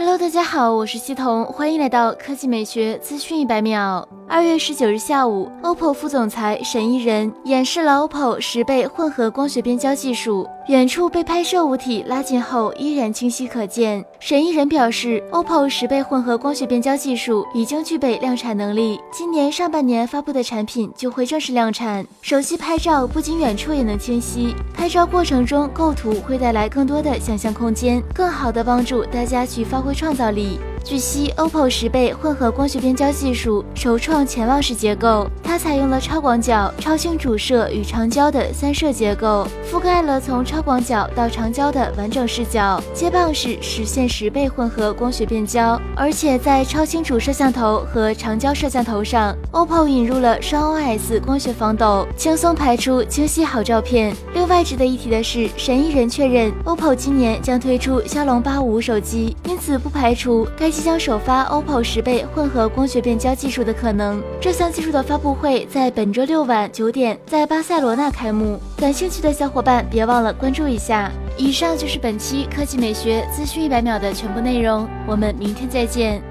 Hello. 大家好，我是西彤，欢迎来到科技美学资讯一百秒。二月十九日下午，OPPO 副总裁沈一人演示了 OPPO 十倍混合光学变焦技术，远处被拍摄物体拉近后依然清晰可见。沈一人表示，OPPO 十倍混合光学变焦技术已经具备量产能力，今年上半年发布的产品就会正式量产。手机拍照不仅远处也能清晰，拍照过程中构图会带来更多的想象空间，更好的帮助大家去发挥创创造力。据悉，OPPO 十倍混合光学变焦技术首创潜望式结构，它采用了超广角、超清主摄与长焦的三摄结构，覆盖了从超广角到长焦的完整视角，接棒式实现十倍混合光学变焦。而且在超清主摄像头和长焦摄像头上，OPPO 引入了双 OS 光学防抖，轻松拍出清晰好照片。另外值得一提的是，神一人确认，OPPO 今年将推出骁龙八五五手机，因此不排除该即将首发 OPPO 十倍混合光学变焦技术的可能。这项技术的发布会在本周六晚九点在巴塞罗那开幕，感兴趣的小伙伴别忘了关注一下。以上就是本期科技美学资讯一百秒的全部内容，我们明天再见。